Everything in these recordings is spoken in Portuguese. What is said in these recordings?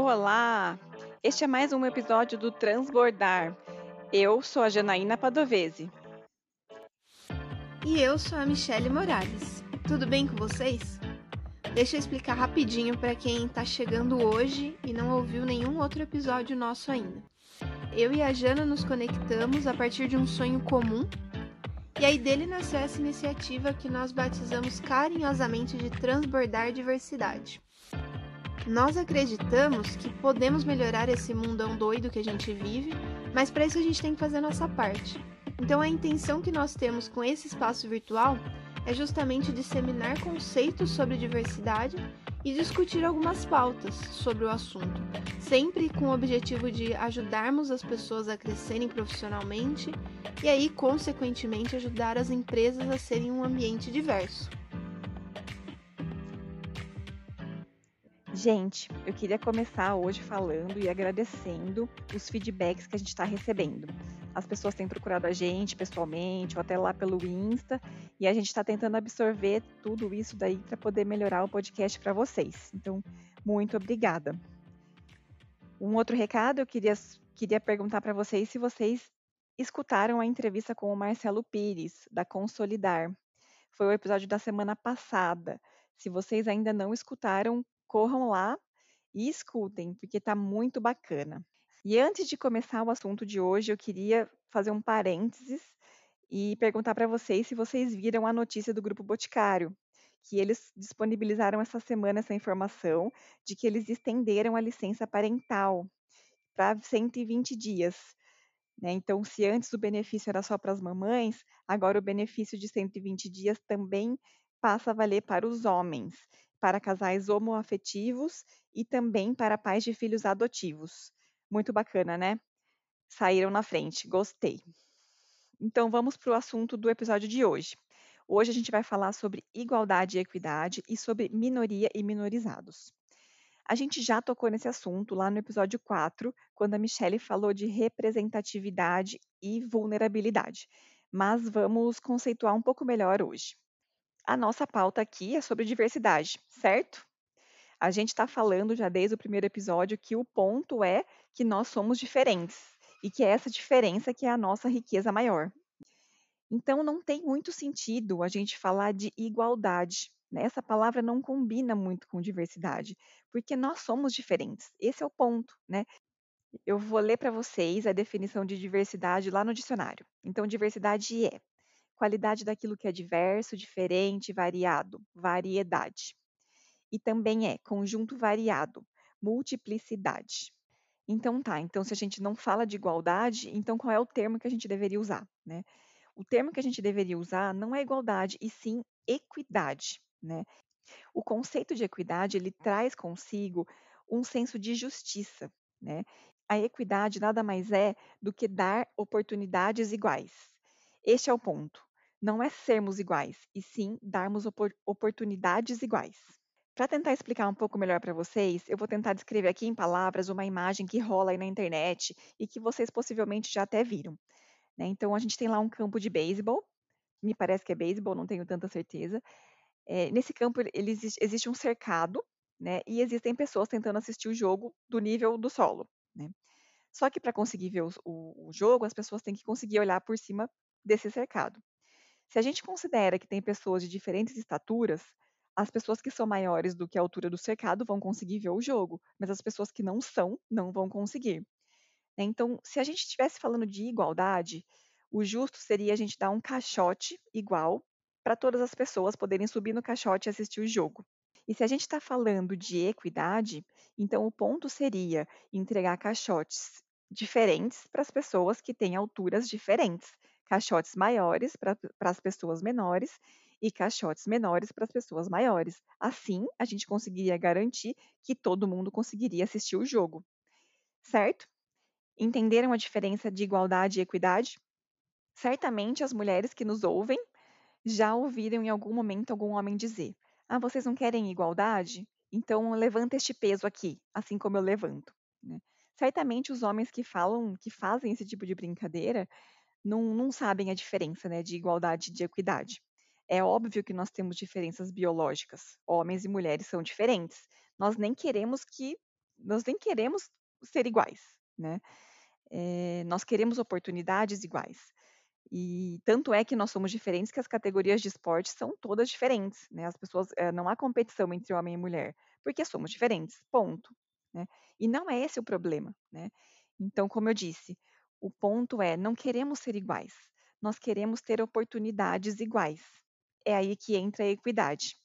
Olá! Este é mais um episódio do Transbordar. Eu sou a Janaína Padovese. E eu sou a Michele Morales. Tudo bem com vocês? Deixa eu explicar rapidinho para quem está chegando hoje e não ouviu nenhum outro episódio nosso ainda. Eu e a Jana nos conectamos a partir de um sonho comum e aí dele nasceu essa iniciativa que nós batizamos carinhosamente de Transbordar Diversidade. Nós acreditamos que podemos melhorar esse mundão doido que a gente vive, mas para isso a gente tem que fazer a nossa parte. Então a intenção que nós temos com esse espaço virtual é justamente disseminar conceitos sobre diversidade e discutir algumas pautas sobre o assunto, sempre com o objetivo de ajudarmos as pessoas a crescerem profissionalmente e aí, consequentemente, ajudar as empresas a serem um ambiente diverso. Gente, eu queria começar hoje falando e agradecendo os feedbacks que a gente está recebendo. As pessoas têm procurado a gente pessoalmente ou até lá pelo Insta e a gente está tentando absorver tudo isso daí para poder melhorar o podcast para vocês. Então, muito obrigada. Um outro recado, eu queria, queria perguntar para vocês se vocês escutaram a entrevista com o Marcelo Pires, da Consolidar. Foi o episódio da semana passada. Se vocês ainda não escutaram, corram lá e escutem, porque está muito bacana. E antes de começar o assunto de hoje, eu queria fazer um parênteses e perguntar para vocês se vocês viram a notícia do Grupo Boticário, que eles disponibilizaram essa semana essa informação de que eles estenderam a licença parental para 120 dias. Né? Então, se antes o benefício era só para as mamães, agora o benefício de 120 dias também passa a valer para os homens para casais homoafetivos e também para pais de filhos adotivos. Muito bacana, né? Saíram na frente, gostei. Então vamos para o assunto do episódio de hoje. Hoje a gente vai falar sobre igualdade e equidade e sobre minoria e minorizados. A gente já tocou nesse assunto lá no episódio 4, quando a Michelle falou de representatividade e vulnerabilidade. Mas vamos conceituar um pouco melhor hoje a nossa pauta aqui é sobre diversidade, certo? A gente está falando já desde o primeiro episódio que o ponto é que nós somos diferentes e que é essa diferença que é a nossa riqueza maior. Então não tem muito sentido a gente falar de igualdade. Né? Essa palavra não combina muito com diversidade, porque nós somos diferentes. Esse é o ponto, né? Eu vou ler para vocês a definição de diversidade lá no dicionário. Então, diversidade é qualidade daquilo que é diverso, diferente, variado, variedade. E também é conjunto variado, multiplicidade. Então tá, então se a gente não fala de igualdade, então qual é o termo que a gente deveria usar, né? O termo que a gente deveria usar não é igualdade, e sim equidade, né? O conceito de equidade, ele traz consigo um senso de justiça, né? A equidade nada mais é do que dar oportunidades iguais. Este é o ponto não é sermos iguais, e sim darmos opor oportunidades iguais. Para tentar explicar um pouco melhor para vocês, eu vou tentar descrever aqui em palavras uma imagem que rola aí na internet e que vocês possivelmente já até viram. Né? Então, a gente tem lá um campo de beisebol, me parece que é beisebol, não tenho tanta certeza. É, nesse campo ele existe, existe, um cercado, né? E existem pessoas tentando assistir o jogo do nível do solo, né? Só que para conseguir ver o, o, o jogo, as pessoas têm que conseguir olhar por cima desse cercado. Se a gente considera que tem pessoas de diferentes estaturas, as pessoas que são maiores do que a altura do cercado vão conseguir ver o jogo, mas as pessoas que não são não vão conseguir. Né, então, se a gente estivesse falando de igualdade, o justo seria a gente dar um caixote igual para todas as pessoas poderem subir no caixote e assistir o jogo. E se a gente está falando de equidade, então o ponto seria entregar caixotes diferentes para as pessoas que têm alturas diferentes caixotes maiores para as pessoas menores e caixotes menores para as pessoas maiores. Assim, a gente conseguiria garantir que todo mundo conseguiria assistir o jogo. Certo? Entenderam a diferença de igualdade e equidade? Certamente as mulheres que nos ouvem já ouviram em algum momento algum homem dizer: Ah, vocês não querem igualdade? Então levanta este peso aqui, assim como eu levanto. Né? Certamente os homens que falam, que fazem esse tipo de brincadeira, não, não sabem a diferença né, de igualdade e de equidade. É óbvio que nós temos diferenças biológicas. Homens e mulheres são diferentes. Nós nem queremos que nós nem queremos ser iguais, né? É, nós queremos oportunidades iguais. E tanto é que nós somos diferentes que as categorias de esporte são todas diferentes, né? As pessoas é, não há competição entre homem e mulher, porque somos diferentes, ponto. Né? E não é esse o problema, né? Então, como eu disse, o ponto é não queremos ser iguais, nós queremos ter oportunidades iguais. É aí que entra a equidade.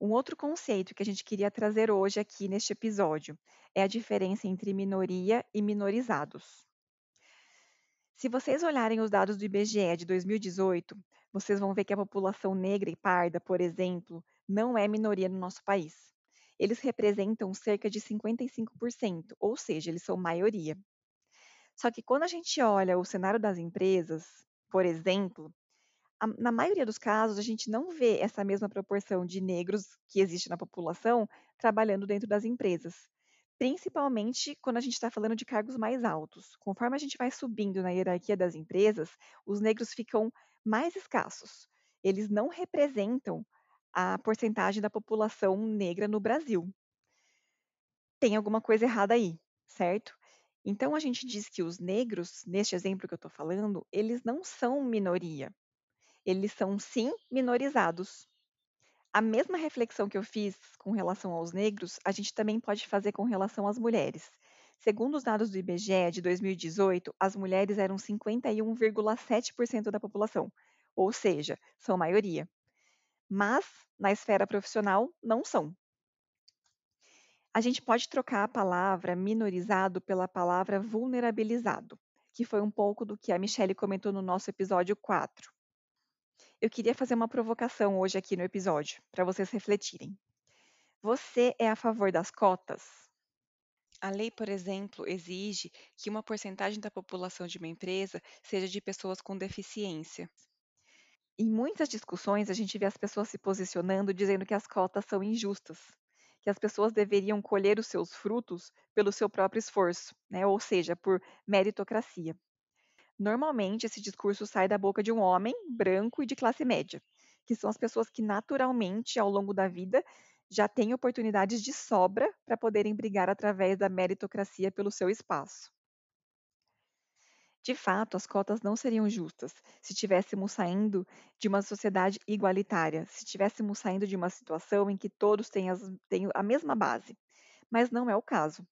Um outro conceito que a gente queria trazer hoje aqui neste episódio é a diferença entre minoria e minorizados. Se vocês olharem os dados do IBGE de 2018, vocês vão ver que a população negra e parda, por exemplo, não é minoria no nosso país. Eles representam cerca de 55%, ou seja, eles são maioria. Só que quando a gente olha o cenário das empresas, por exemplo, a, na maioria dos casos a gente não vê essa mesma proporção de negros que existe na população trabalhando dentro das empresas principalmente quando a gente está falando de cargos mais altos. Conforme a gente vai subindo na hierarquia das empresas, os negros ficam mais escassos. Eles não representam a porcentagem da população negra no Brasil. Tem alguma coisa errada aí, certo? Então a gente diz que os negros, neste exemplo que eu estou falando, eles não são minoria. Eles são sim minorizados. A mesma reflexão que eu fiz com relação aos negros, a gente também pode fazer com relação às mulheres. Segundo os dados do IBGE de 2018, as mulheres eram 51,7% da população, ou seja, são maioria. Mas, na esfera profissional, não são. A gente pode trocar a palavra minorizado pela palavra vulnerabilizado, que foi um pouco do que a Michelle comentou no nosso episódio 4 eu queria fazer uma provocação hoje aqui no episódio, para vocês refletirem. Você é a favor das cotas? A lei, por exemplo, exige que uma porcentagem da população de uma empresa seja de pessoas com deficiência. Em muitas discussões, a gente vê as pessoas se posicionando dizendo que as cotas são injustas, que as pessoas deveriam colher os seus frutos pelo seu próprio esforço, né? ou seja, por meritocracia. Normalmente, esse discurso sai da boca de um homem branco e de classe média, que são as pessoas que naturalmente, ao longo da vida, já têm oportunidades de sobra para poderem brigar através da meritocracia pelo seu espaço. De fato, as cotas não seriam justas se estivéssemos saindo de uma sociedade igualitária, se estivéssemos saindo de uma situação em que todos têm, as, têm a mesma base. Mas não é o caso.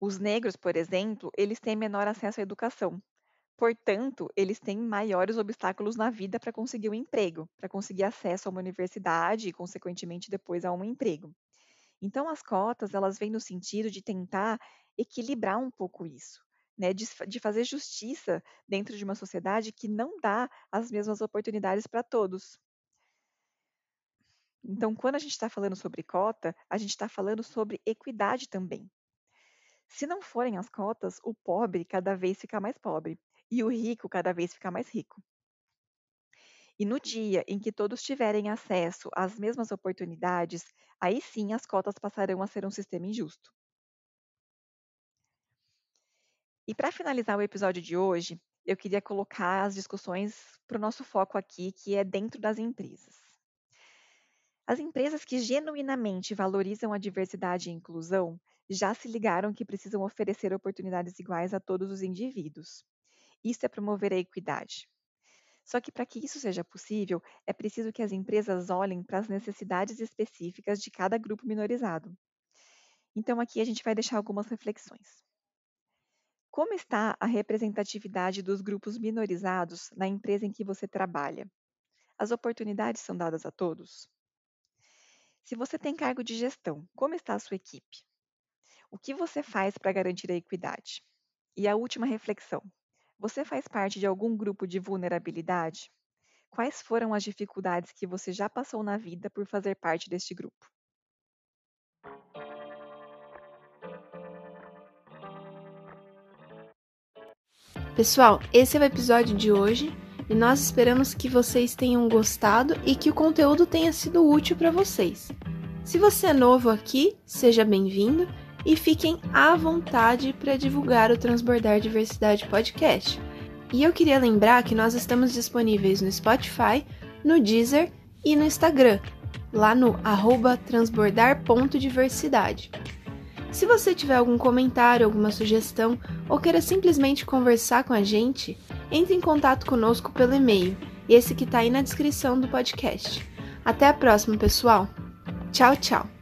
Os negros, por exemplo, eles têm menor acesso à educação, Portanto, eles têm maiores obstáculos na vida para conseguir um emprego, para conseguir acesso a uma universidade e, consequentemente, depois a um emprego. Então, as cotas, elas vêm no sentido de tentar equilibrar um pouco isso, né? de, de fazer justiça dentro de uma sociedade que não dá as mesmas oportunidades para todos. Então, quando a gente está falando sobre cota, a gente está falando sobre equidade também. Se não forem as cotas, o pobre cada vez fica mais pobre e o rico cada vez ficar mais rico. E no dia em que todos tiverem acesso às mesmas oportunidades, aí sim as cotas passarão a ser um sistema injusto. E para finalizar o episódio de hoje, eu queria colocar as discussões para o nosso foco aqui, que é dentro das empresas. As empresas que genuinamente valorizam a diversidade e inclusão já se ligaram que precisam oferecer oportunidades iguais a todos os indivíduos. Isso é promover a equidade. Só que para que isso seja possível, é preciso que as empresas olhem para as necessidades específicas de cada grupo minorizado. Então, aqui a gente vai deixar algumas reflexões. Como está a representatividade dos grupos minorizados na empresa em que você trabalha? As oportunidades são dadas a todos? Se você tem cargo de gestão, como está a sua equipe? O que você faz para garantir a equidade? E a última reflexão: você faz parte de algum grupo de vulnerabilidade? Quais foram as dificuldades que você já passou na vida por fazer parte deste grupo? Pessoal, esse é o episódio de hoje e nós esperamos que vocês tenham gostado e que o conteúdo tenha sido útil para vocês. Se você é novo aqui, seja bem-vindo e fiquem à vontade para divulgar o Transbordar Diversidade Podcast. E eu queria lembrar que nós estamos disponíveis no Spotify, no Deezer e no Instagram, lá no transbordar.diversidade. Se você tiver algum comentário, alguma sugestão ou queira simplesmente conversar com a gente, entre em contato conosco pelo e-mail, esse que está aí na descrição do podcast. Até a próxima, pessoal! Tchau, tchau!